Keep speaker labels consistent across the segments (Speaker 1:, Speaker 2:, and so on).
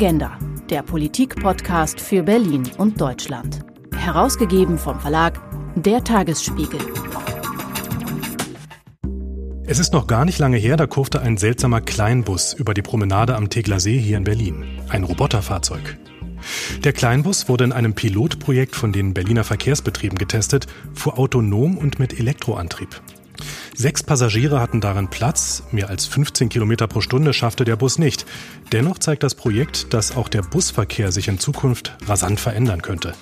Speaker 1: Agenda, der Politik-Podcast für Berlin und Deutschland. Herausgegeben vom Verlag Der Tagesspiegel.
Speaker 2: Es ist noch gar nicht lange her, da kurfte ein seltsamer Kleinbus über die Promenade am Tegler See hier in Berlin. Ein Roboterfahrzeug. Der Kleinbus wurde in einem Pilotprojekt von den Berliner Verkehrsbetrieben getestet, fuhr autonom und mit Elektroantrieb. Sechs Passagiere hatten darin Platz, mehr als 15 Kilometer pro Stunde schaffte der Bus nicht. Dennoch zeigt das Projekt, dass auch der Busverkehr sich in Zukunft rasant verändern könnte.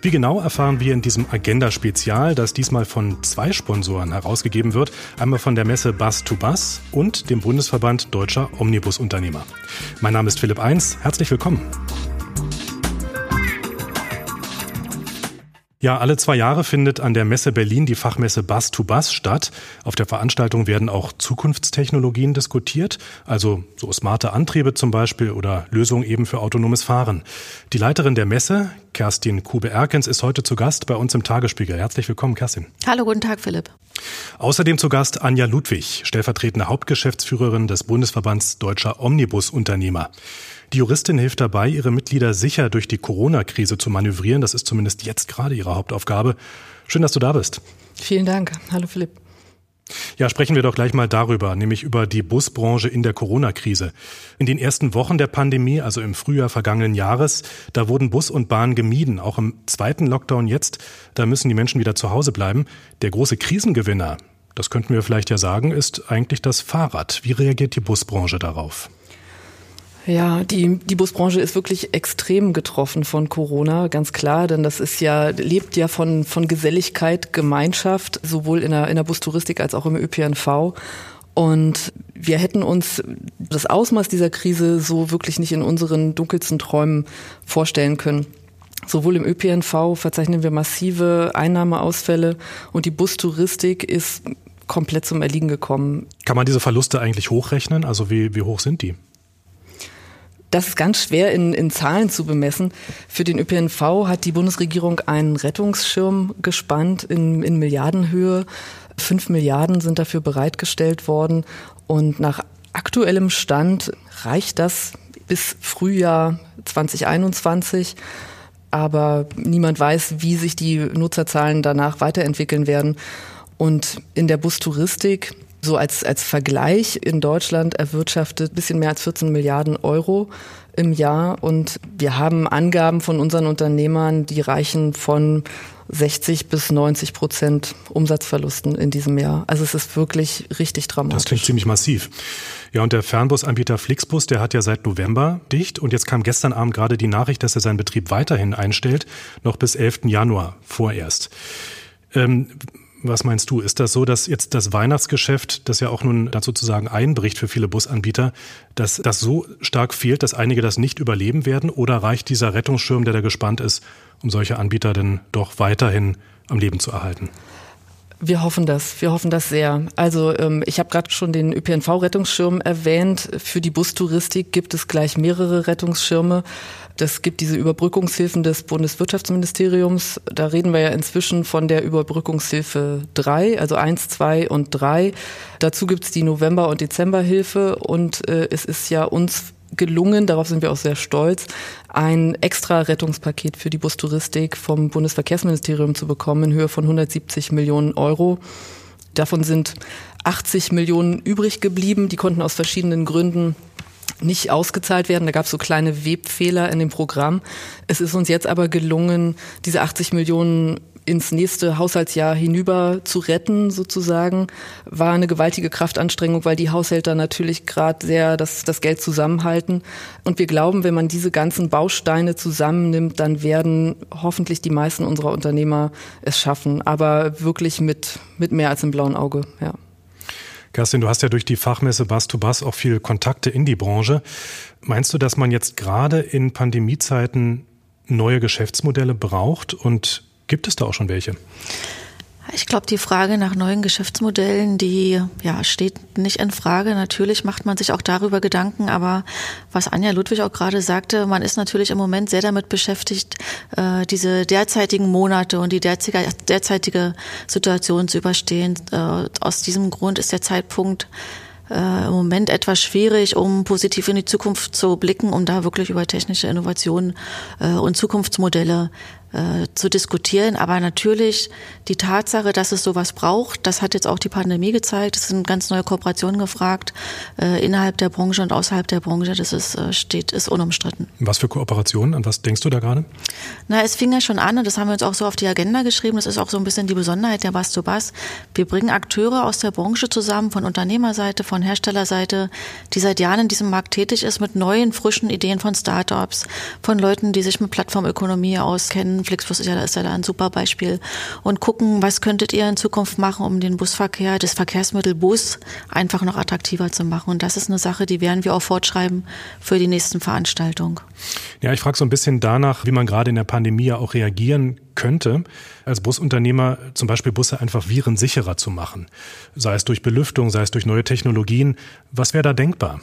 Speaker 2: Wie genau erfahren wir in diesem Agenda-Spezial, das diesmal von zwei Sponsoren herausgegeben wird. Einmal von der Messe Bus to Bus und dem Bundesverband Deutscher Omnibusunternehmer. Mein Name ist Philipp Eins. Herzlich willkommen. Ja, alle zwei Jahre findet an der Messe Berlin die Fachmesse Bus to Bus statt. Auf der Veranstaltung werden auch Zukunftstechnologien diskutiert, also so smarte Antriebe zum Beispiel oder Lösungen eben für autonomes Fahren. Die Leiterin der Messe, Kerstin Kube-Erkens, ist heute zu Gast bei uns im Tagesspiegel. Herzlich willkommen, Kerstin.
Speaker 3: Hallo, guten Tag, Philipp.
Speaker 2: Außerdem zu Gast Anja Ludwig, stellvertretende Hauptgeschäftsführerin des Bundesverbands Deutscher Omnibusunternehmer. Die Juristin hilft dabei, ihre Mitglieder sicher durch die Corona-Krise zu manövrieren. Das ist zumindest jetzt gerade ihre Hauptaufgabe. Schön, dass du da bist.
Speaker 3: Vielen Dank. Hallo Philipp.
Speaker 2: Ja, sprechen wir doch gleich mal darüber, nämlich über die Busbranche in der Corona-Krise. In den ersten Wochen der Pandemie, also im Frühjahr vergangenen Jahres, da wurden Bus und Bahn gemieden. Auch im zweiten Lockdown jetzt, da müssen die Menschen wieder zu Hause bleiben. Der große Krisengewinner, das könnten wir vielleicht ja sagen, ist eigentlich das Fahrrad. Wie reagiert die Busbranche darauf?
Speaker 3: Ja, die, die Busbranche ist wirklich extrem getroffen von Corona, ganz klar, denn das ist ja, lebt ja von, von Geselligkeit, Gemeinschaft, sowohl in der, in der Bustouristik als auch im ÖPNV. Und wir hätten uns das Ausmaß dieser Krise so wirklich nicht in unseren dunkelsten Träumen vorstellen können. Sowohl im ÖPNV verzeichnen wir massive Einnahmeausfälle und die Bustouristik ist komplett zum Erliegen gekommen.
Speaker 2: Kann man diese Verluste eigentlich hochrechnen? Also wie, wie hoch sind die?
Speaker 3: Das ist ganz schwer in, in Zahlen zu bemessen. Für den ÖPNV hat die Bundesregierung einen Rettungsschirm gespannt in, in Milliardenhöhe. Fünf Milliarden sind dafür bereitgestellt worden. Und nach aktuellem Stand reicht das bis Frühjahr 2021. Aber niemand weiß, wie sich die Nutzerzahlen danach weiterentwickeln werden. Und in der Bustouristik so als, als Vergleich in Deutschland erwirtschaftet bisschen mehr als 14 Milliarden Euro im Jahr und wir haben Angaben von unseren Unternehmern, die reichen von 60 bis 90 Prozent Umsatzverlusten in diesem Jahr. Also es ist wirklich richtig dramatisch.
Speaker 2: Das klingt ziemlich massiv. Ja, und der Fernbusanbieter Flixbus, der hat ja seit November dicht und jetzt kam gestern Abend gerade die Nachricht, dass er seinen Betrieb weiterhin einstellt, noch bis 11. Januar vorerst. Ähm, was meinst du? Ist das so, dass jetzt das Weihnachtsgeschäft, das ja auch nun dazu sozusagen einbricht für viele Busanbieter, dass das so stark fehlt, dass einige das nicht überleben werden? Oder reicht dieser Rettungsschirm, der da gespannt ist, um solche Anbieter denn doch weiterhin am Leben zu erhalten?
Speaker 3: Wir hoffen das. Wir hoffen das sehr. Also ähm, ich habe gerade schon den ÖPNV-Rettungsschirm erwähnt. Für die Bustouristik gibt es gleich mehrere Rettungsschirme. Das gibt diese Überbrückungshilfen des Bundeswirtschaftsministeriums. Da reden wir ja inzwischen von der Überbrückungshilfe 3, also 1, 2 und 3. Dazu gibt es die November- und Dezemberhilfe und äh, es ist ja uns gelungen, darauf sind wir auch sehr stolz, ein extra Rettungspaket für die Bustouristik vom Bundesverkehrsministerium zu bekommen in Höhe von 170 Millionen Euro. Davon sind 80 Millionen übrig geblieben. Die konnten aus verschiedenen Gründen nicht ausgezahlt werden. Da gab es so kleine Webfehler in dem Programm. Es ist uns jetzt aber gelungen, diese 80 Millionen ins nächste Haushaltsjahr hinüber zu retten, sozusagen, war eine gewaltige Kraftanstrengung, weil die Haushälter natürlich gerade sehr das, das Geld zusammenhalten. Und wir glauben, wenn man diese ganzen Bausteine zusammennimmt, dann werden hoffentlich die meisten unserer Unternehmer es schaffen. Aber wirklich mit, mit mehr als im blauen Auge, ja.
Speaker 2: Kerstin, du hast ja durch die Fachmesse Bus to Bus auch viele Kontakte in die Branche. Meinst du, dass man jetzt gerade in Pandemiezeiten neue Geschäftsmodelle braucht und gibt es da auch schon welche?
Speaker 4: Ich glaube, die Frage nach neuen Geschäftsmodellen, die ja steht nicht in Frage. Natürlich macht man sich auch darüber Gedanken, aber was Anja Ludwig auch gerade sagte, man ist natürlich im Moment sehr damit beschäftigt, äh, diese derzeitigen Monate und die derzeitige, derzeitige Situation zu überstehen. Äh, aus diesem Grund ist der Zeitpunkt äh, im Moment etwas schwierig, um positiv in die Zukunft zu blicken, um da wirklich über technische Innovationen und Zukunftsmodelle äh, zu diskutieren. Aber natürlich die Tatsache, dass es sowas braucht, das hat jetzt auch die Pandemie gezeigt. Es sind ganz neue Kooperationen gefragt äh, innerhalb der Branche und außerhalb der Branche. Das ist, äh, steht, ist unumstritten.
Speaker 2: Was für Kooperationen? An was denkst du da gerade?
Speaker 4: Na, es fing ja schon an und das haben wir uns auch so auf die Agenda geschrieben. Das ist auch so ein bisschen die Besonderheit der Bass to Bass. Wir bringen Akteure aus der Branche zusammen, von Unternehmerseite, von Herstellerseite, die seit Jahren in diesem Markt tätig ist, mit neuen, frischen Ideen von Startups, von Leuten, die sich mit Plattformökonomie auskennen, Flixbus ist ja, ist ja da ein super Beispiel. Und gucken, was könntet ihr in Zukunft machen, um den Busverkehr, das Verkehrsmittel Bus einfach noch attraktiver zu machen. Und das ist eine Sache, die werden wir auch fortschreiben für die nächsten Veranstaltungen.
Speaker 2: Ja, ich frage so ein bisschen danach, wie man gerade in der Pandemie auch reagieren könnte, als Busunternehmer zum Beispiel Busse einfach virensicherer zu machen. Sei es durch Belüftung, sei es durch neue Technologien. Was wäre da denkbar?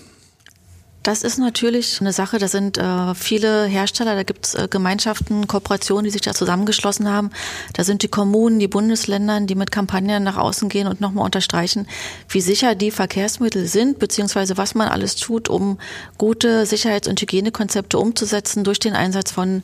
Speaker 4: Das ist natürlich eine Sache, da sind äh, viele Hersteller, da gibt es äh, Gemeinschaften, Kooperationen, die sich da zusammengeschlossen haben. Da sind die Kommunen, die Bundesländer, die mit Kampagnen nach außen gehen und nochmal unterstreichen, wie sicher die Verkehrsmittel sind, beziehungsweise was man alles tut, um gute Sicherheits- und Hygienekonzepte umzusetzen durch den Einsatz von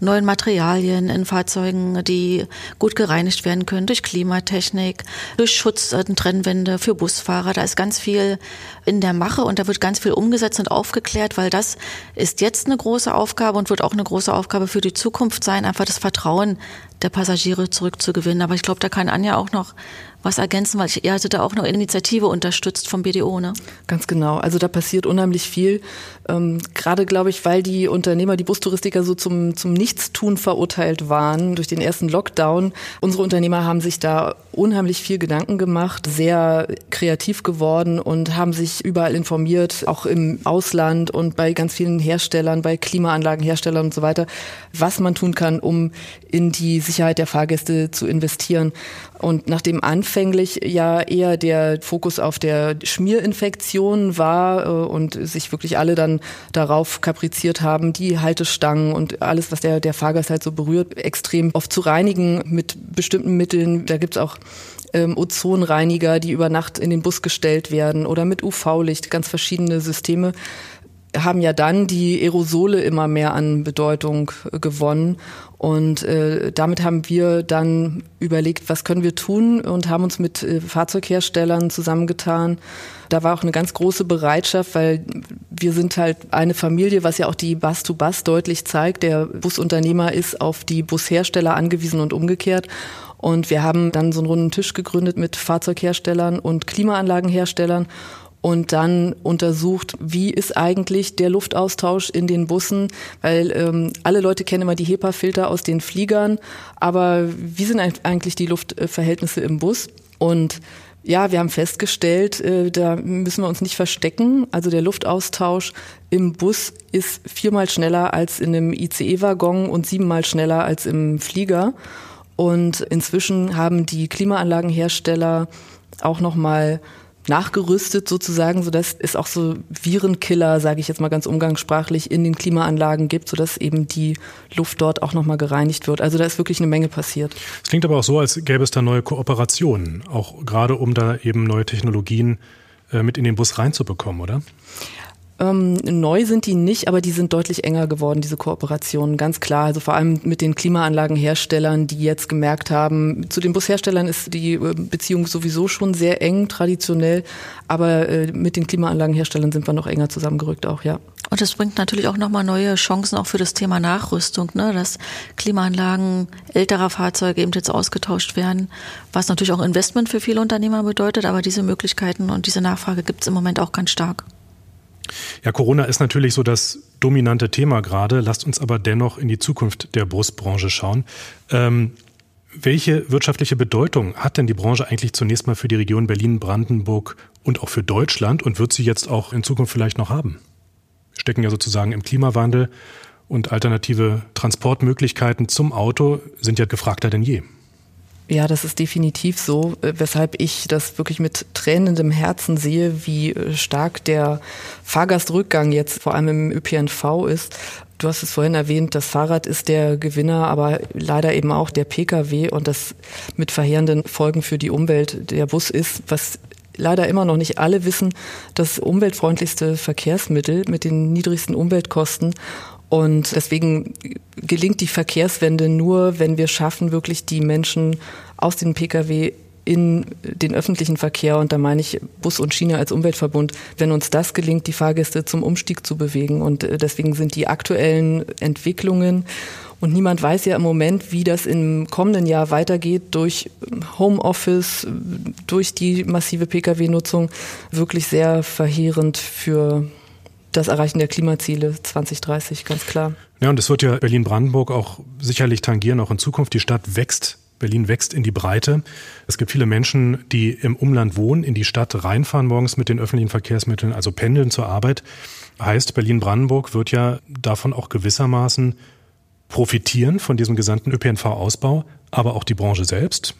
Speaker 4: neuen Materialien in Fahrzeugen, die gut gereinigt werden können durch Klimatechnik, durch Schutz, äh, Trennwände für Busfahrer. Da ist ganz viel in der Mache und da wird ganz viel umgesetzt und aufgeklärt, weil das ist jetzt eine große Aufgabe und wird auch eine große Aufgabe für die Zukunft sein, einfach das Vertrauen der Passagiere zurückzugewinnen. Aber ich glaube, da kann Anja auch noch was ergänzen, weil ihr hattet da auch noch Initiative unterstützt vom BDO, ne?
Speaker 3: Ganz genau. Also da passiert unheimlich viel. Ähm, Gerade, glaube ich, weil die Unternehmer, die Bustouristiker so zum, zum Nichtstun verurteilt waren durch den ersten Lockdown. Unsere Unternehmer haben sich da unheimlich viel Gedanken gemacht, sehr kreativ geworden und haben sich überall informiert, auch im Ausland und bei ganz vielen Herstellern, bei Klimaanlagenherstellern und so weiter, was man tun kann, um in die Sicherheit der Fahrgäste zu investieren. Und nachdem anfänglich ja eher der Fokus auf der Schmierinfektion war äh, und sich wirklich alle dann darauf kapriziert haben, die Haltestangen und alles, was der, der Fahrgast halt so berührt, extrem oft zu reinigen mit bestimmten Mitteln. Da gibt's auch ähm, Ozonreiniger, die über Nacht in den Bus gestellt werden oder mit UV-Licht, ganz verschiedene Systeme haben ja dann die Aerosole immer mehr an Bedeutung gewonnen. Und äh, damit haben wir dann überlegt, was können wir tun und haben uns mit äh, Fahrzeugherstellern zusammengetan. Da war auch eine ganz große Bereitschaft, weil wir sind halt eine Familie, was ja auch die Bus-to-Bus -Bus deutlich zeigt. Der Busunternehmer ist auf die Bushersteller angewiesen und umgekehrt. Und wir haben dann so einen runden Tisch gegründet mit Fahrzeugherstellern und Klimaanlagenherstellern und dann untersucht, wie ist eigentlich der Luftaustausch in den Bussen, weil ähm, alle Leute kennen immer die HEPA-Filter aus den Fliegern, aber wie sind eigentlich die Luftverhältnisse im Bus? Und ja, wir haben festgestellt, äh, da müssen wir uns nicht verstecken. Also der Luftaustausch im Bus ist viermal schneller als in einem ICE-Waggon und siebenmal schneller als im Flieger. Und inzwischen haben die Klimaanlagenhersteller auch noch mal nachgerüstet sozusagen, sodass es auch so Virenkiller, sage ich jetzt mal ganz umgangssprachlich, in den Klimaanlagen gibt, sodass eben die Luft dort auch nochmal gereinigt wird. Also da ist wirklich eine Menge passiert.
Speaker 2: Es klingt aber auch so, als gäbe es da neue Kooperationen, auch gerade um da eben neue Technologien äh, mit in den Bus reinzubekommen, oder?
Speaker 3: Ähm, neu sind die nicht, aber die sind deutlich enger geworden, diese Kooperationen, ganz klar. Also vor allem mit den Klimaanlagenherstellern, die jetzt gemerkt haben, zu den Busherstellern ist die äh, Beziehung sowieso schon sehr eng, traditionell, aber äh, mit den Klimaanlagenherstellern sind wir noch enger zusammengerückt auch, ja.
Speaker 4: Und das bringt natürlich auch nochmal neue Chancen auch für das Thema Nachrüstung, ne? dass Klimaanlagen älterer Fahrzeuge eben jetzt ausgetauscht werden, was natürlich auch Investment für viele Unternehmer bedeutet, aber diese Möglichkeiten und diese Nachfrage gibt es im Moment auch ganz stark.
Speaker 2: Ja, Corona ist natürlich so das dominante Thema gerade. Lasst uns aber dennoch in die Zukunft der Busbranche schauen. Ähm, welche wirtschaftliche Bedeutung hat denn die Branche eigentlich zunächst mal für die Region Berlin-Brandenburg und auch für Deutschland und wird sie jetzt auch in Zukunft vielleicht noch haben? Wir stecken ja sozusagen im Klimawandel und alternative Transportmöglichkeiten zum Auto sind ja gefragter denn je.
Speaker 3: Ja, das ist definitiv so, äh, weshalb ich das wirklich mit tränendem Herzen sehe, wie äh, stark der Fahrgastrückgang jetzt vor allem im ÖPNV ist. Du hast es vorhin erwähnt, das Fahrrad ist der Gewinner, aber leider eben auch der Pkw und das mit verheerenden Folgen für die Umwelt der Bus ist, was leider immer noch nicht alle wissen, das umweltfreundlichste Verkehrsmittel mit den niedrigsten Umweltkosten. Und deswegen gelingt die Verkehrswende nur, wenn wir schaffen, wirklich die Menschen aus den Pkw in den öffentlichen Verkehr, und da meine ich Bus und Schiene als Umweltverbund, wenn uns das gelingt, die Fahrgäste zum Umstieg zu bewegen. Und äh, deswegen sind die aktuellen Entwicklungen und niemand weiß ja im Moment, wie das im kommenden Jahr weitergeht durch Homeoffice, durch die massive Pkw-Nutzung wirklich sehr verheerend für das Erreichen der Klimaziele 2030, ganz klar.
Speaker 2: Ja, und es wird ja Berlin-Brandenburg auch sicherlich tangieren, auch in Zukunft. Die Stadt wächst Berlin wächst in die Breite. Es gibt viele Menschen, die im Umland wohnen, in die Stadt reinfahren morgens mit den öffentlichen Verkehrsmitteln, also pendeln zur Arbeit. Heißt, Berlin-Brandenburg wird ja davon auch gewissermaßen profitieren von diesem gesamten ÖPNV-Ausbau, aber auch die Branche selbst.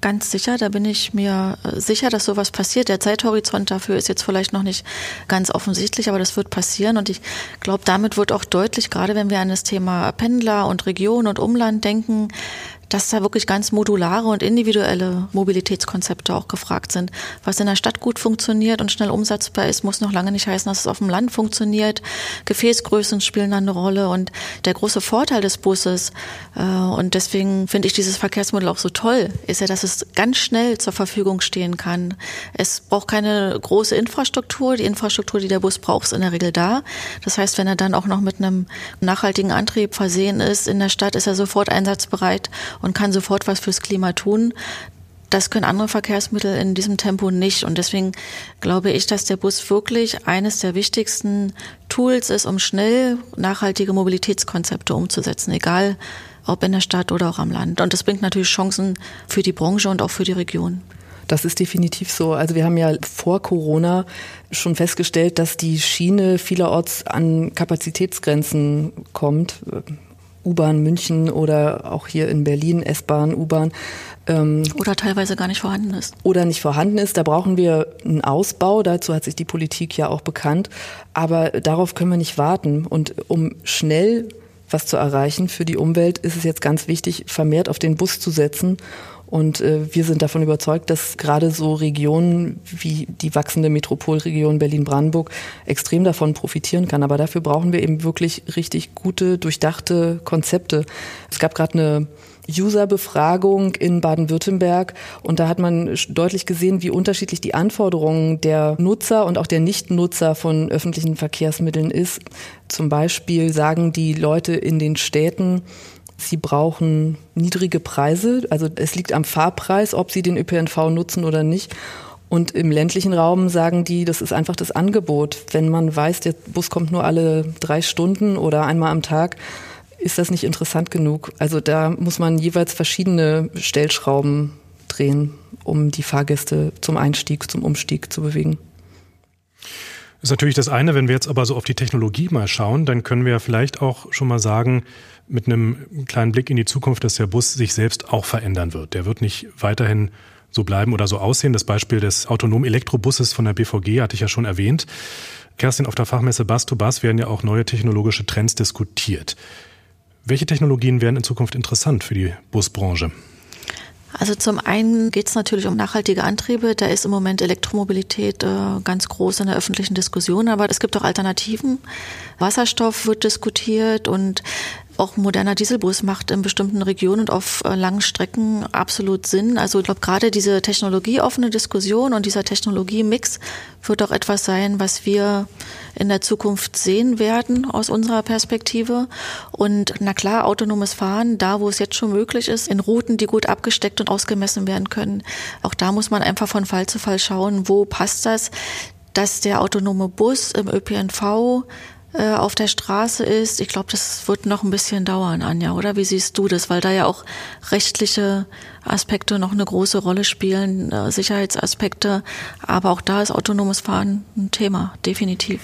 Speaker 4: Ganz sicher, da bin ich mir äh, sicher, dass sowas passiert. Der Zeithorizont dafür ist jetzt vielleicht noch nicht ganz offensichtlich, aber das wird passieren. Und ich glaube, damit wird auch deutlich, gerade wenn wir an das Thema Pendler und Region und Umland denken, dass da wirklich ganz modulare und individuelle Mobilitätskonzepte auch gefragt sind. Was in der Stadt gut funktioniert und schnell umsetzbar ist, muss noch lange nicht heißen, dass es auf dem Land funktioniert. Gefäßgrößen spielen dann eine Rolle und der große Vorteil des Busses, äh, und deswegen finde ich dieses Verkehrsmodell auch so toll, ist ja, dass es ganz schnell zur Verfügung stehen kann. Es braucht keine große Infrastruktur. Die Infrastruktur, die der Bus braucht, ist in der Regel da. Das heißt, wenn er dann auch noch mit einem nachhaltigen Antrieb versehen ist in der Stadt, ist er sofort einsatzbereit und kann sofort was fürs Klima tun. Das können andere Verkehrsmittel in diesem Tempo nicht. Und deswegen glaube ich, dass der Bus wirklich eines der wichtigsten Tools ist, um schnell nachhaltige Mobilitätskonzepte umzusetzen, egal ob in der Stadt oder auch am Land. Und das bringt natürlich Chancen für die Branche und auch für die Region.
Speaker 3: Das ist definitiv so. Also wir haben ja vor Corona schon festgestellt, dass die Schiene vielerorts an Kapazitätsgrenzen kommt. U-Bahn München oder auch hier in Berlin S-Bahn, U-Bahn.
Speaker 4: Ähm, oder teilweise gar nicht vorhanden ist.
Speaker 3: Oder nicht vorhanden ist. Da brauchen wir einen Ausbau. Dazu hat sich die Politik ja auch bekannt. Aber darauf können wir nicht warten. Und um schnell was zu erreichen für die Umwelt, ist es jetzt ganz wichtig, vermehrt auf den Bus zu setzen und äh, wir sind davon überzeugt, dass gerade so Regionen wie die wachsende Metropolregion Berlin-Brandenburg extrem davon profitieren kann. Aber dafür brauchen wir eben wirklich richtig gute, durchdachte Konzepte. Es gab gerade eine User-Befragung in Baden-Württemberg und da hat man deutlich gesehen, wie unterschiedlich die Anforderungen der Nutzer und auch der Nichtnutzer von öffentlichen Verkehrsmitteln ist. Zum Beispiel sagen die Leute in den Städten, Sie brauchen niedrige Preise, also es liegt am Fahrpreis, ob Sie den ÖPNV nutzen oder nicht. Und im ländlichen Raum sagen die, das ist einfach das Angebot. Wenn man weiß, der Bus kommt nur alle drei Stunden oder einmal am Tag, ist das nicht interessant genug. Also da muss man jeweils verschiedene Stellschrauben drehen, um die Fahrgäste zum Einstieg, zum Umstieg zu bewegen.
Speaker 2: Ist natürlich das eine, wenn wir jetzt aber so auf die Technologie mal schauen, dann können wir vielleicht auch schon mal sagen, mit einem kleinen Blick in die Zukunft, dass der Bus sich selbst auch verändern wird. Der wird nicht weiterhin so bleiben oder so aussehen. Das Beispiel des autonomen Elektrobusses von der BVG hatte ich ja schon erwähnt. Kerstin, auf der Fachmesse Bus to Bus werden ja auch neue technologische Trends diskutiert. Welche Technologien wären in Zukunft interessant für die Busbranche?
Speaker 4: Also zum einen geht es natürlich um nachhaltige Antriebe. Da ist im Moment Elektromobilität äh, ganz groß in der öffentlichen Diskussion, aber es gibt auch Alternativen. Wasserstoff wird diskutiert und auch moderner Dieselbus macht in bestimmten Regionen und auf äh, langen Strecken absolut Sinn. Also ich glaube, gerade diese technologieoffene Diskussion und dieser Technologiemix wird auch etwas sein, was wir in der Zukunft sehen werden aus unserer Perspektive. Und na klar, autonomes Fahren, da wo es jetzt schon möglich ist, in Routen, die gut abgesteckt und ausgemessen werden können. Auch da muss man einfach von Fall zu Fall schauen, wo passt das, dass der autonome Bus im ÖPNV äh, auf der Straße ist. Ich glaube, das wird noch ein bisschen dauern, Anja, oder? Wie siehst du das? Weil da ja auch rechtliche Aspekte noch eine große Rolle spielen, äh, Sicherheitsaspekte. Aber auch da ist autonomes Fahren ein Thema, definitiv.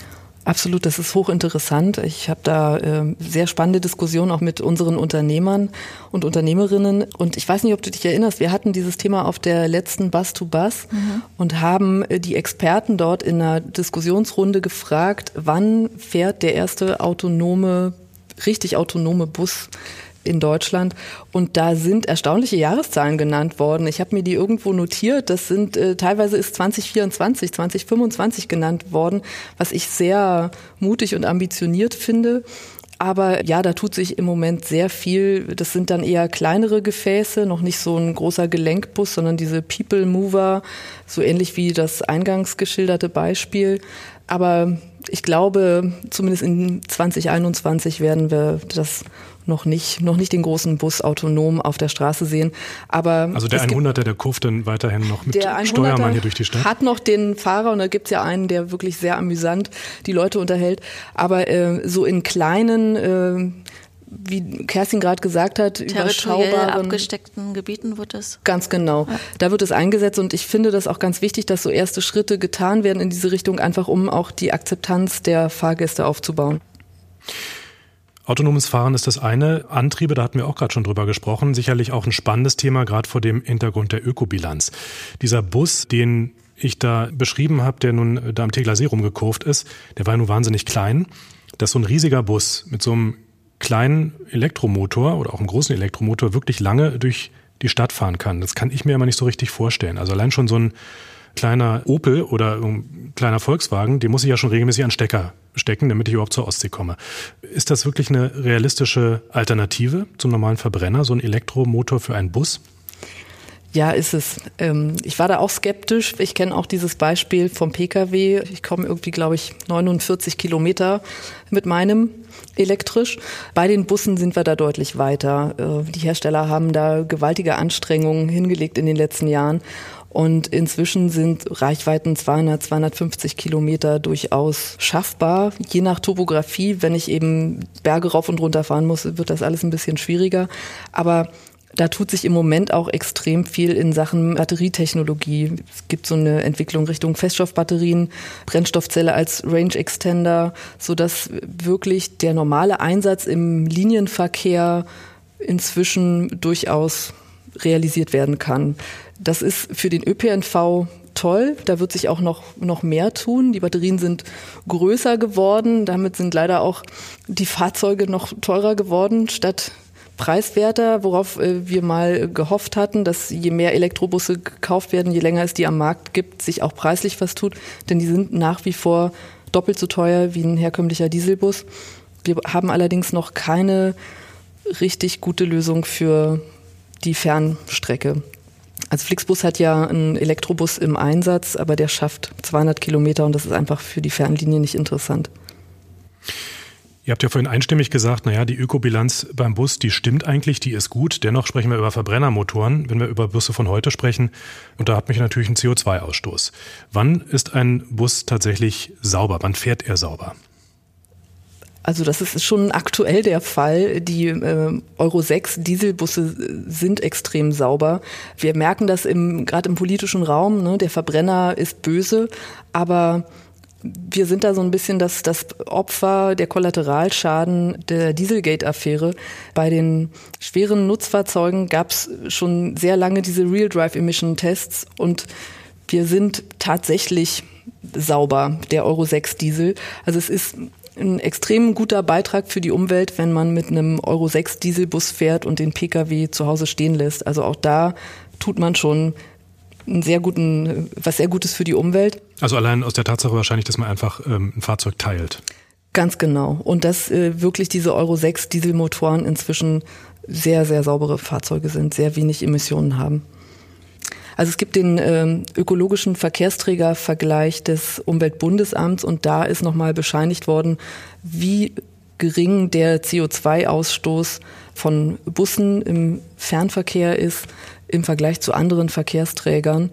Speaker 3: Absolut, das ist hochinteressant. Ich habe da äh, sehr spannende Diskussionen auch mit unseren Unternehmern und Unternehmerinnen. Und ich weiß nicht, ob du dich erinnerst, wir hatten dieses Thema auf der letzten Bus to Bus mhm. und haben äh, die Experten dort in einer Diskussionsrunde gefragt, wann fährt der erste autonome, richtig autonome Bus in Deutschland. Und da sind erstaunliche Jahreszahlen genannt worden. Ich habe mir die irgendwo notiert. Das sind äh, teilweise ist 2024, 2025 genannt worden, was ich sehr mutig und ambitioniert finde. Aber ja, da tut sich im Moment sehr viel. Das sind dann eher kleinere Gefäße, noch nicht so ein großer Gelenkbus, sondern diese People Mover, so ähnlich wie das eingangs geschilderte Beispiel. Aber ich glaube, zumindest in 2021 werden wir das noch nicht, noch nicht den großen Bus autonom auf der Straße sehen. Aber
Speaker 2: also der 100er, der kurft dann weiterhin noch mit Steuermann hier durch die Stadt?
Speaker 3: Hat noch den Fahrer und da gibt's ja einen, der wirklich sehr amüsant die Leute unterhält. Aber äh, so in kleinen äh, wie Kerstin gerade gesagt hat,
Speaker 4: überschaubaren abgesteckten Gebieten wird es.
Speaker 3: Ganz genau. Ja. Da wird es eingesetzt und ich finde das auch ganz wichtig, dass so erste Schritte getan werden in diese Richtung, einfach um auch die Akzeptanz der Fahrgäste aufzubauen.
Speaker 2: Autonomes Fahren ist das eine. Antriebe, da hatten wir auch gerade schon drüber gesprochen. Sicherlich auch ein spannendes Thema, gerade vor dem Hintergrund der Ökobilanz. Dieser Bus, den ich da beschrieben habe, der nun da am Tegler See rumgekurvt ist, der war ja nun wahnsinnig klein. Dass so ein riesiger Bus mit so einem kleinen Elektromotor oder auch einem großen Elektromotor wirklich lange durch die Stadt fahren kann. Das kann ich mir immer nicht so richtig vorstellen. Also allein schon so ein kleiner Opel oder ein kleiner Volkswagen, den muss ich ja schon regelmäßig an Stecker stecken, damit ich überhaupt zur Ostsee komme. Ist das wirklich eine realistische Alternative zum normalen Verbrenner, so ein Elektromotor für einen Bus?
Speaker 3: Ja, ist es. Ähm, ich war da auch skeptisch. Ich kenne auch dieses Beispiel vom Pkw. Ich komme irgendwie, glaube ich, 49 Kilometer mit meinem elektrisch. Bei den Bussen sind wir da deutlich weiter. Äh, die Hersteller haben da gewaltige Anstrengungen hingelegt in den letzten Jahren. Und inzwischen sind Reichweiten 200, 250 Kilometer durchaus schaffbar. Je nach Topografie, wenn ich eben Berge rauf und runter fahren muss, wird das alles ein bisschen schwieriger. Aber da tut sich im Moment auch extrem viel in Sachen Batterietechnologie. Es gibt so eine Entwicklung Richtung Feststoffbatterien, Brennstoffzelle als Range Extender, so dass wirklich der normale Einsatz im Linienverkehr inzwischen durchaus realisiert werden kann. Das ist für den ÖPNV toll. Da wird sich auch noch, noch mehr tun. Die Batterien sind größer geworden. Damit sind leider auch die Fahrzeuge noch teurer geworden statt preiswerter, worauf äh, wir mal gehofft hatten, dass je mehr Elektrobusse gekauft werden, je länger es die am Markt gibt, sich auch preislich was tut. Denn die sind nach wie vor doppelt so teuer wie ein herkömmlicher Dieselbus. Wir haben allerdings noch keine richtig gute Lösung für die Fernstrecke. Also Flixbus hat ja einen Elektrobus im Einsatz, aber der schafft 200 Kilometer und das ist einfach für die Fernlinie nicht interessant.
Speaker 2: Ihr habt ja vorhin einstimmig gesagt, naja, die Ökobilanz beim Bus, die stimmt eigentlich, die ist gut. Dennoch sprechen wir über Verbrennermotoren, wenn wir über Busse von heute sprechen. Und da hat mich natürlich ein CO2-Ausstoß. Wann ist ein Bus tatsächlich sauber? Wann fährt er sauber?
Speaker 3: Also das ist schon aktuell der Fall. Die äh, Euro 6 Dieselbusse sind extrem sauber. Wir merken das im gerade im politischen Raum. Ne? Der Verbrenner ist böse, aber wir sind da so ein bisschen das, das Opfer der Kollateralschaden der Dieselgate-Affäre. Bei den schweren Nutzfahrzeugen gab es schon sehr lange diese Real Drive Emission Tests und wir sind tatsächlich sauber, der Euro 6 Diesel. Also es ist ein extrem guter Beitrag für die Umwelt, wenn man mit einem Euro 6 Dieselbus fährt und den Pkw zu Hause stehen lässt. Also auch da tut man schon einen sehr guten, was sehr Gutes für die Umwelt.
Speaker 2: Also allein aus der Tatsache wahrscheinlich, dass man einfach ähm, ein Fahrzeug teilt.
Speaker 3: Ganz genau. Und dass äh, wirklich diese Euro 6 Dieselmotoren inzwischen sehr, sehr saubere Fahrzeuge sind, sehr wenig Emissionen haben. Also es gibt den ähm, ökologischen Verkehrsträgervergleich des Umweltbundesamts und da ist nochmal bescheinigt worden, wie gering der CO2-Ausstoß von Bussen im Fernverkehr ist im Vergleich zu anderen Verkehrsträgern.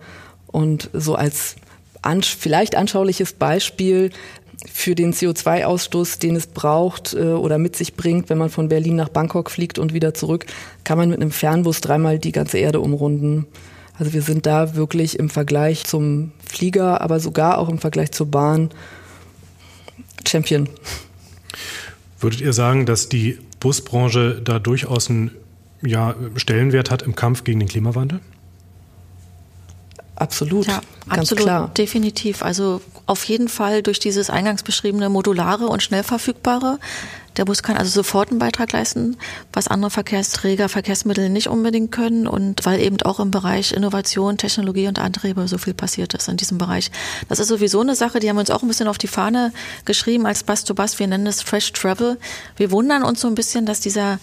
Speaker 3: Und so als an, vielleicht anschauliches Beispiel für den CO2-Ausstoß, den es braucht äh, oder mit sich bringt, wenn man von Berlin nach Bangkok fliegt und wieder zurück, kann man mit einem Fernbus dreimal die ganze Erde umrunden. Also wir sind da wirklich im Vergleich zum Flieger, aber sogar auch im Vergleich zur Bahn Champion.
Speaker 2: Würdet ihr sagen, dass die Busbranche da durchaus einen ja, Stellenwert hat im Kampf gegen den Klimawandel?
Speaker 3: Absolut,
Speaker 4: ja, ganz absolut, klar. Definitiv. Also auf jeden Fall durch dieses eingangs beschriebene modulare und schnell verfügbare Der Bus kann also sofort einen Beitrag leisten, was andere Verkehrsträger, Verkehrsmittel nicht unbedingt können und weil eben auch im Bereich Innovation, Technologie und Antriebe so viel passiert ist in diesem Bereich. Das ist sowieso eine Sache, die haben wir uns auch ein bisschen auf die Fahne geschrieben als Bus to Bus. Wir nennen es Fresh Travel. Wir wundern uns so ein bisschen, dass dieser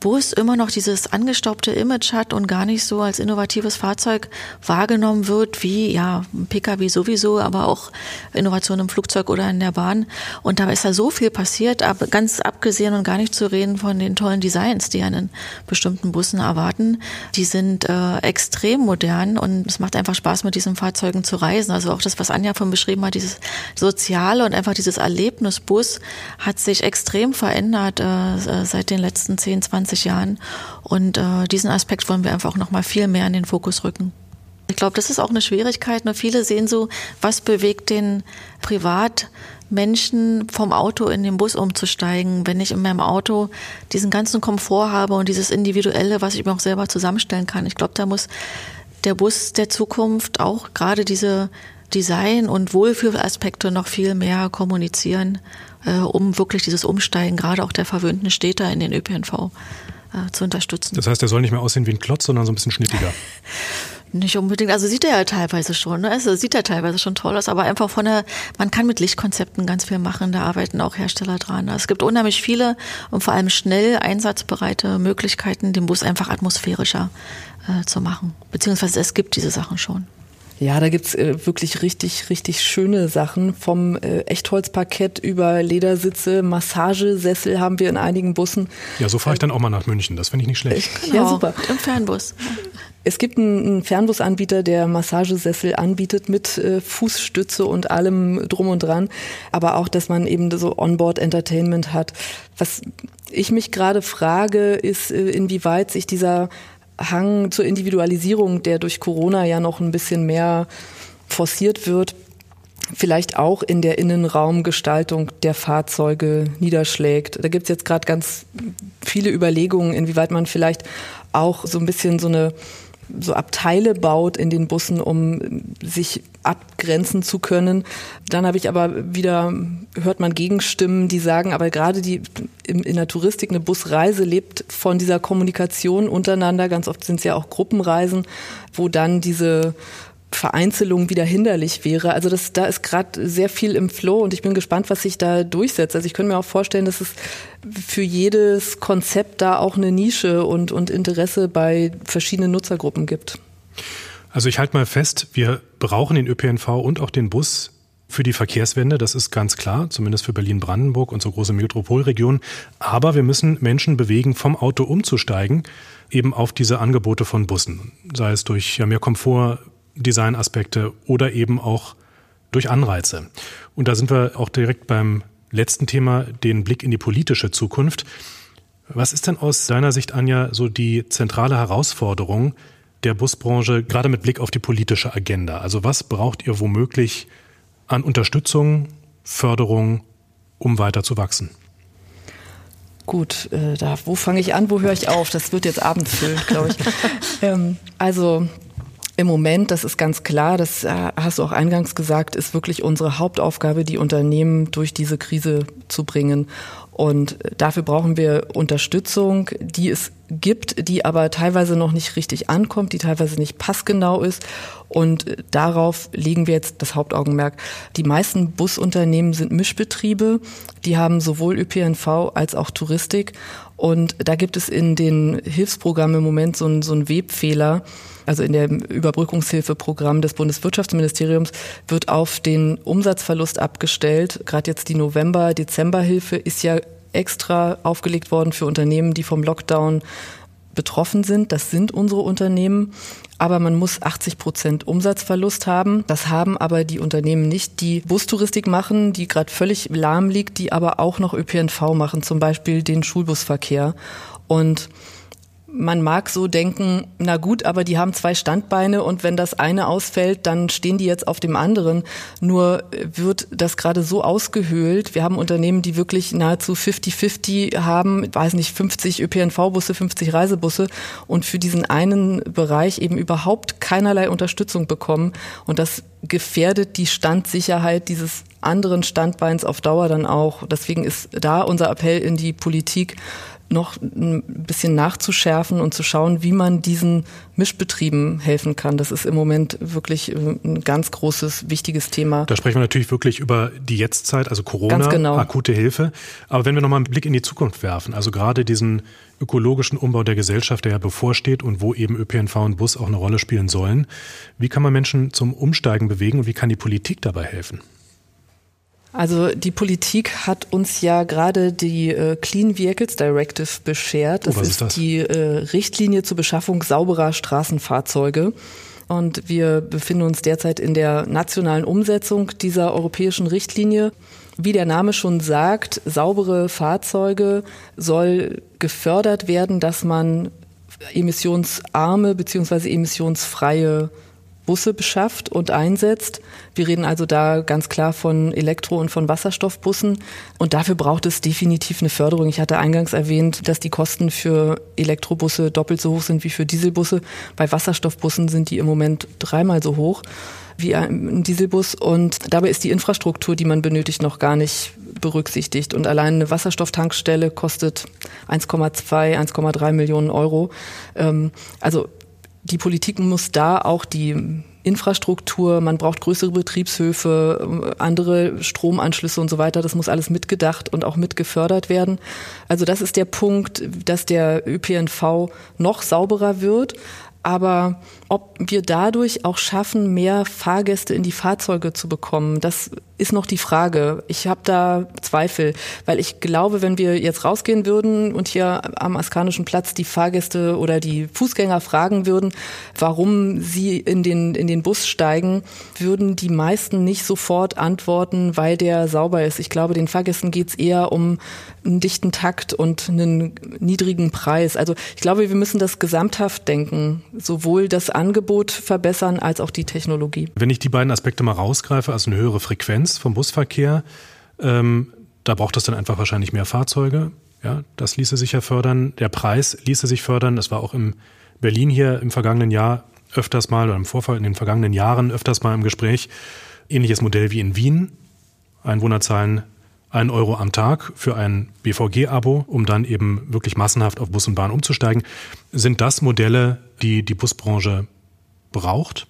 Speaker 4: Bus immer noch dieses angestaubte Image hat und gar nicht so als innovatives Fahrzeug wahrgenommen wird, wie ja, ein Pkw sowieso, aber auch Innovation im Flugzeug oder in der Bahn. Und da ist ja so viel passiert, aber ganz abgesehen und gar nicht zu reden von den tollen Designs, die den bestimmten Bussen erwarten. Die sind äh, extrem modern und es macht einfach Spaß, mit diesen Fahrzeugen zu reisen. Also auch das, was Anja von beschrieben hat, dieses Soziale und einfach dieses Erlebnisbus hat sich extrem verändert äh, seit den letzten 10, 20 20 Jahren. Und äh, diesen Aspekt wollen wir einfach noch mal viel mehr in den Fokus rücken. Ich glaube, das ist auch eine Schwierigkeit. Nur viele sehen so, was bewegt den Privatmenschen vom Auto in den Bus umzusteigen, wenn ich in meinem Auto diesen ganzen Komfort habe und dieses Individuelle, was ich mir auch selber zusammenstellen kann. Ich glaube, da muss der Bus der Zukunft auch gerade diese Design- und Wohlfühlaspekte noch viel mehr kommunizieren äh, um wirklich dieses Umsteigen gerade auch der verwöhnten Städter in den ÖPNV äh, zu unterstützen.
Speaker 2: Das heißt, er soll nicht mehr aussehen wie ein Klotz, sondern so ein bisschen schnittiger.
Speaker 4: Nicht unbedingt, also sieht er ja teilweise schon, ne? also sieht er teilweise schon toll aus, aber einfach von der, man kann mit Lichtkonzepten ganz viel machen, da arbeiten auch Hersteller dran. Es gibt unheimlich viele und vor allem schnell einsatzbereite Möglichkeiten, den Bus einfach atmosphärischer äh, zu machen. Beziehungsweise es gibt diese Sachen schon.
Speaker 3: Ja, da gibt's äh, wirklich richtig, richtig schöne Sachen. Vom äh, Echtholzparkett über Ledersitze, Massagesessel haben wir in einigen Bussen.
Speaker 2: Ja, so fahre ich dann auch mal nach München. Das finde ich nicht schlecht.
Speaker 4: Genau, ja, super. Im Fernbus.
Speaker 3: Es gibt einen Fernbusanbieter, der Massagesessel anbietet mit äh, Fußstütze und allem drum und dran. Aber auch, dass man eben so Onboard-Entertainment hat. Was ich mich gerade frage, ist, äh, inwieweit sich dieser Hang zur Individualisierung, der durch Corona ja noch ein bisschen mehr forciert wird, vielleicht auch in der Innenraumgestaltung der Fahrzeuge niederschlägt. Da gibt es jetzt gerade ganz viele Überlegungen, inwieweit man vielleicht auch so ein bisschen so eine so Abteile baut in den Bussen, um sich abgrenzen zu können. Dann habe ich aber wieder, hört man Gegenstimmen, die sagen, aber gerade die in, der Touristik eine Busreise lebt von dieser Kommunikation untereinander. Ganz oft sind es ja auch Gruppenreisen, wo dann diese Vereinzelung wieder hinderlich wäre. Also das, da ist gerade sehr viel im Flow und ich bin gespannt, was sich da durchsetzt. Also ich könnte mir auch vorstellen, dass es für jedes Konzept da auch eine Nische und, und Interesse bei verschiedenen Nutzergruppen gibt.
Speaker 2: Also ich halte mal fest, wir brauchen den ÖPNV und auch den Bus für die Verkehrswende, das ist ganz klar, zumindest für Berlin-Brandenburg, und so große Metropolregion. Aber wir müssen Menschen bewegen, vom Auto umzusteigen, eben auf diese Angebote von Bussen. Sei es durch mehr Komfort, Designaspekte oder eben auch durch Anreize. Und da sind wir auch direkt beim letzten Thema, den Blick in die politische Zukunft. Was ist denn aus deiner Sicht, Anja, so die zentrale Herausforderung der Busbranche, gerade mit Blick auf die politische Agenda? Also was braucht ihr womöglich an Unterstützung, Förderung, um weiter zu wachsen?
Speaker 3: Gut, äh, da, wo fange ich an, wo höre ich auf? Das wird jetzt abendfüllend, glaube ich. ähm, also im Moment, das ist ganz klar, das äh, hast du auch eingangs gesagt, ist wirklich unsere Hauptaufgabe, die Unternehmen durch diese Krise zu bringen. Und dafür brauchen wir Unterstützung, die es gibt, die aber teilweise noch nicht richtig ankommt, die teilweise nicht passgenau ist. Und darauf legen wir jetzt das Hauptaugenmerk. Die meisten Busunternehmen sind Mischbetriebe. Die haben sowohl ÖPNV als auch Touristik. Und da gibt es in den Hilfsprogrammen im Moment so einen, so einen Webfehler. Also in dem Überbrückungshilfeprogramm des Bundeswirtschaftsministeriums wird auf den Umsatzverlust abgestellt. Gerade jetzt die November-Dezember-Hilfe ist ja extra aufgelegt worden für Unternehmen, die vom Lockdown betroffen sind. Das sind unsere Unternehmen. Aber man muss 80 Prozent Umsatzverlust haben. Das haben aber die Unternehmen nicht, die Bustouristik machen, die gerade völlig lahm liegt, die aber auch noch ÖPNV machen, zum Beispiel den Schulbusverkehr. Und man mag so denken, na gut, aber die haben zwei Standbeine und wenn das eine ausfällt, dann stehen die jetzt auf dem anderen. Nur wird das gerade so ausgehöhlt. Wir haben Unternehmen, die wirklich nahezu 50-50 haben, weiß nicht, 50 ÖPNV-Busse, 50 Reisebusse und für diesen einen Bereich eben überhaupt keinerlei Unterstützung bekommen. Und das gefährdet die Standsicherheit dieses anderen Standbeins auf Dauer dann auch. Deswegen ist da unser Appell in die Politik, noch ein bisschen nachzuschärfen und zu schauen, wie man diesen Mischbetrieben helfen kann. Das ist im Moment wirklich äh, ein ganz großes, wichtiges Thema.
Speaker 2: Da sprechen wir natürlich wirklich über die Jetztzeit, also Corona, genau. akute Hilfe. Aber wenn wir nochmal einen Blick in die Zukunft werfen, also gerade diesen ökologischen Umbau der Gesellschaft, der ja bevorsteht und wo eben ÖPNV und Bus auch eine Rolle spielen sollen, wie kann man Menschen zum Umsteigen bewegen und wie kann die Politik dabei helfen?
Speaker 3: Also die Politik hat uns ja gerade die äh, Clean Vehicles Directive beschert. Das, oh, ist, ist das? die äh, Richtlinie zur Beschaffung sauberer Straßenfahrzeuge. Und wir befinden uns derzeit in der nationalen Umsetzung dieser europäischen Richtlinie. Wie der Name schon sagt, saubere Fahrzeuge soll gefördert werden, dass man emissionsarme beziehungsweise emissionsfreie Busse beschafft und einsetzt. Wir reden also da ganz klar von Elektro- und von Wasserstoffbussen. Und dafür braucht es definitiv eine Förderung. Ich hatte eingangs erwähnt, dass die Kosten für Elektrobusse doppelt so hoch sind wie für Dieselbusse. Bei Wasserstoffbussen sind die im Moment dreimal so hoch wie ein Dieselbus. Und dabei ist die Infrastruktur, die man benötigt, noch gar nicht berücksichtigt. Und allein eine Wasserstofftankstelle kostet 1,2, 1,3 Millionen Euro. Ähm, also die Politik muss da auch die Infrastruktur, man braucht größere Betriebshöfe, andere Stromanschlüsse und so weiter. Das muss alles mitgedacht und auch mitgefördert werden. Also das ist der Punkt, dass der ÖPNV noch sauberer wird. Aber ob wir dadurch auch schaffen, mehr Fahrgäste in die Fahrzeuge zu bekommen, das ist noch die Frage. Ich habe da Zweifel, weil ich glaube, wenn wir jetzt rausgehen würden und hier am Askanischen Platz die Fahrgäste oder die Fußgänger fragen würden, warum sie in den, in den Bus steigen, würden die meisten nicht sofort antworten, weil der sauber ist. Ich glaube, den Fahrgästen geht es eher um einen dichten Takt und einen niedrigen Preis. Also ich glaube, wir müssen das gesamthaft denken, sowohl das Angebot verbessern als auch die Technologie.
Speaker 2: Wenn ich die beiden Aspekte mal rausgreife, also eine höhere Frequenz vom Busverkehr, ähm, da braucht es dann einfach wahrscheinlich mehr Fahrzeuge. Ja, das ließe sich ja fördern. Der Preis ließe sich fördern. Das war auch in Berlin hier im vergangenen Jahr öfters mal oder im Vorfall in den vergangenen Jahren öfters mal im Gespräch. Ähnliches Modell wie in Wien. Einwohnerzahlen ein Euro am Tag für ein BVG-Abo, um dann eben wirklich massenhaft auf Bus und Bahn umzusteigen. Sind das Modelle, die die Busbranche braucht?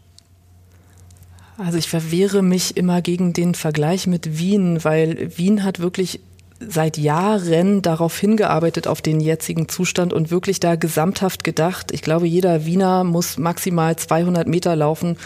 Speaker 3: Also ich verwehre mich immer gegen den Vergleich mit Wien, weil Wien hat wirklich seit Jahren darauf hingearbeitet, auf den jetzigen Zustand und wirklich da gesamthaft gedacht. Ich glaube, jeder Wiener muss maximal 200 Meter laufen,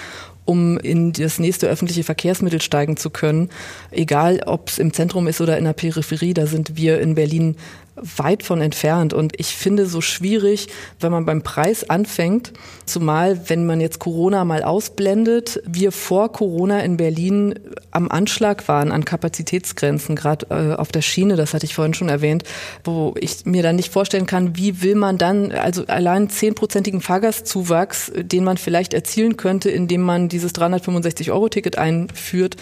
Speaker 3: um in das nächste öffentliche Verkehrsmittel steigen zu können. Egal, ob es im Zentrum ist oder in der Peripherie, da sind wir in Berlin weit von entfernt. Und ich finde so schwierig, wenn man beim Preis anfängt, zumal wenn man jetzt Corona mal ausblendet, wir vor Corona in Berlin am Anschlag waren an Kapazitätsgrenzen, gerade äh, auf der Schiene, das hatte ich vorhin schon erwähnt, wo ich mir dann nicht vorstellen kann, wie will man dann, also allein zehnprozentigen Fahrgastzuwachs, den man vielleicht erzielen könnte, indem man dieses 365-Euro-Ticket einführt,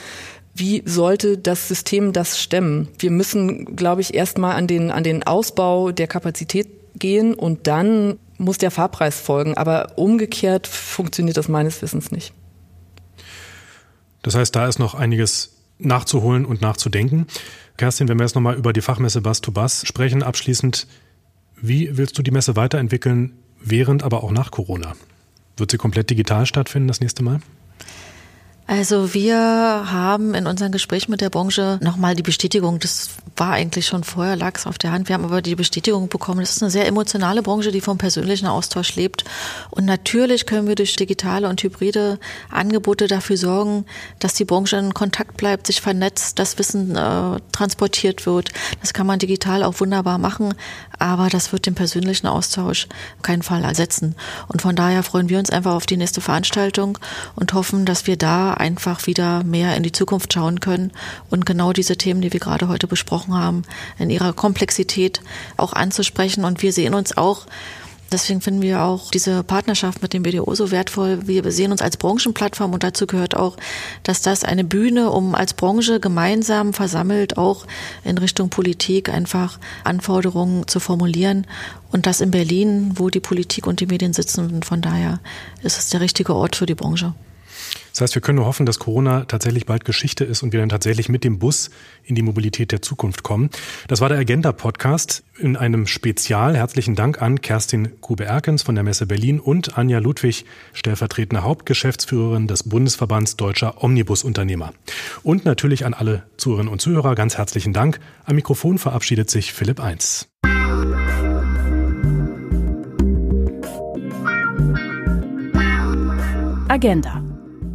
Speaker 3: wie sollte das System das stemmen? Wir müssen, glaube ich, erstmal an den, an den Ausbau der Kapazität gehen und dann muss der Fahrpreis folgen. Aber umgekehrt funktioniert das meines Wissens nicht.
Speaker 2: Das heißt, da ist noch einiges nachzuholen und nachzudenken. Kerstin, wenn wir jetzt nochmal über die Fachmesse Bus to Bus sprechen, abschließend, wie willst du die Messe weiterentwickeln, während, aber auch nach Corona? Wird sie komplett digital stattfinden das nächste Mal?
Speaker 4: Also wir haben in unserem Gespräch mit der Branche nochmal die Bestätigung, das war eigentlich schon vorher, lag es auf der Hand, wir haben aber die Bestätigung bekommen, das ist eine sehr emotionale Branche, die vom persönlichen Austausch lebt. Und natürlich können wir durch digitale und hybride Angebote dafür sorgen, dass die Branche in Kontakt bleibt, sich vernetzt, das Wissen äh, transportiert wird. Das kann man digital auch wunderbar machen, aber das wird den persönlichen Austausch auf keinen Fall ersetzen. Und von daher freuen wir uns einfach auf die nächste Veranstaltung und hoffen, dass wir da einfach wieder mehr in die Zukunft schauen können und genau diese Themen, die wir gerade heute besprochen haben, in ihrer Komplexität auch anzusprechen. Und wir sehen uns auch Deswegen finden wir auch diese Partnerschaft mit dem BDO so wertvoll. Wir sehen uns als Branchenplattform und dazu gehört auch, dass das eine Bühne, um als Branche gemeinsam versammelt auch in Richtung Politik einfach Anforderungen zu formulieren und das in Berlin, wo die Politik und die Medien sitzen. Und von daher ist es der richtige Ort für die Branche.
Speaker 2: Das heißt, wir können nur hoffen, dass Corona tatsächlich bald Geschichte ist und wir dann tatsächlich mit dem Bus in die Mobilität der Zukunft kommen. Das war der Agenda-Podcast in einem Spezial. Herzlichen Dank an Kerstin Kube-Erkens von der Messe Berlin und Anja Ludwig, stellvertretende Hauptgeschäftsführerin des Bundesverbands Deutscher Omnibusunternehmer. Und natürlich an alle Zuhörerinnen und Zuhörer ganz herzlichen Dank. Am Mikrofon verabschiedet sich Philipp Eins.
Speaker 1: Agenda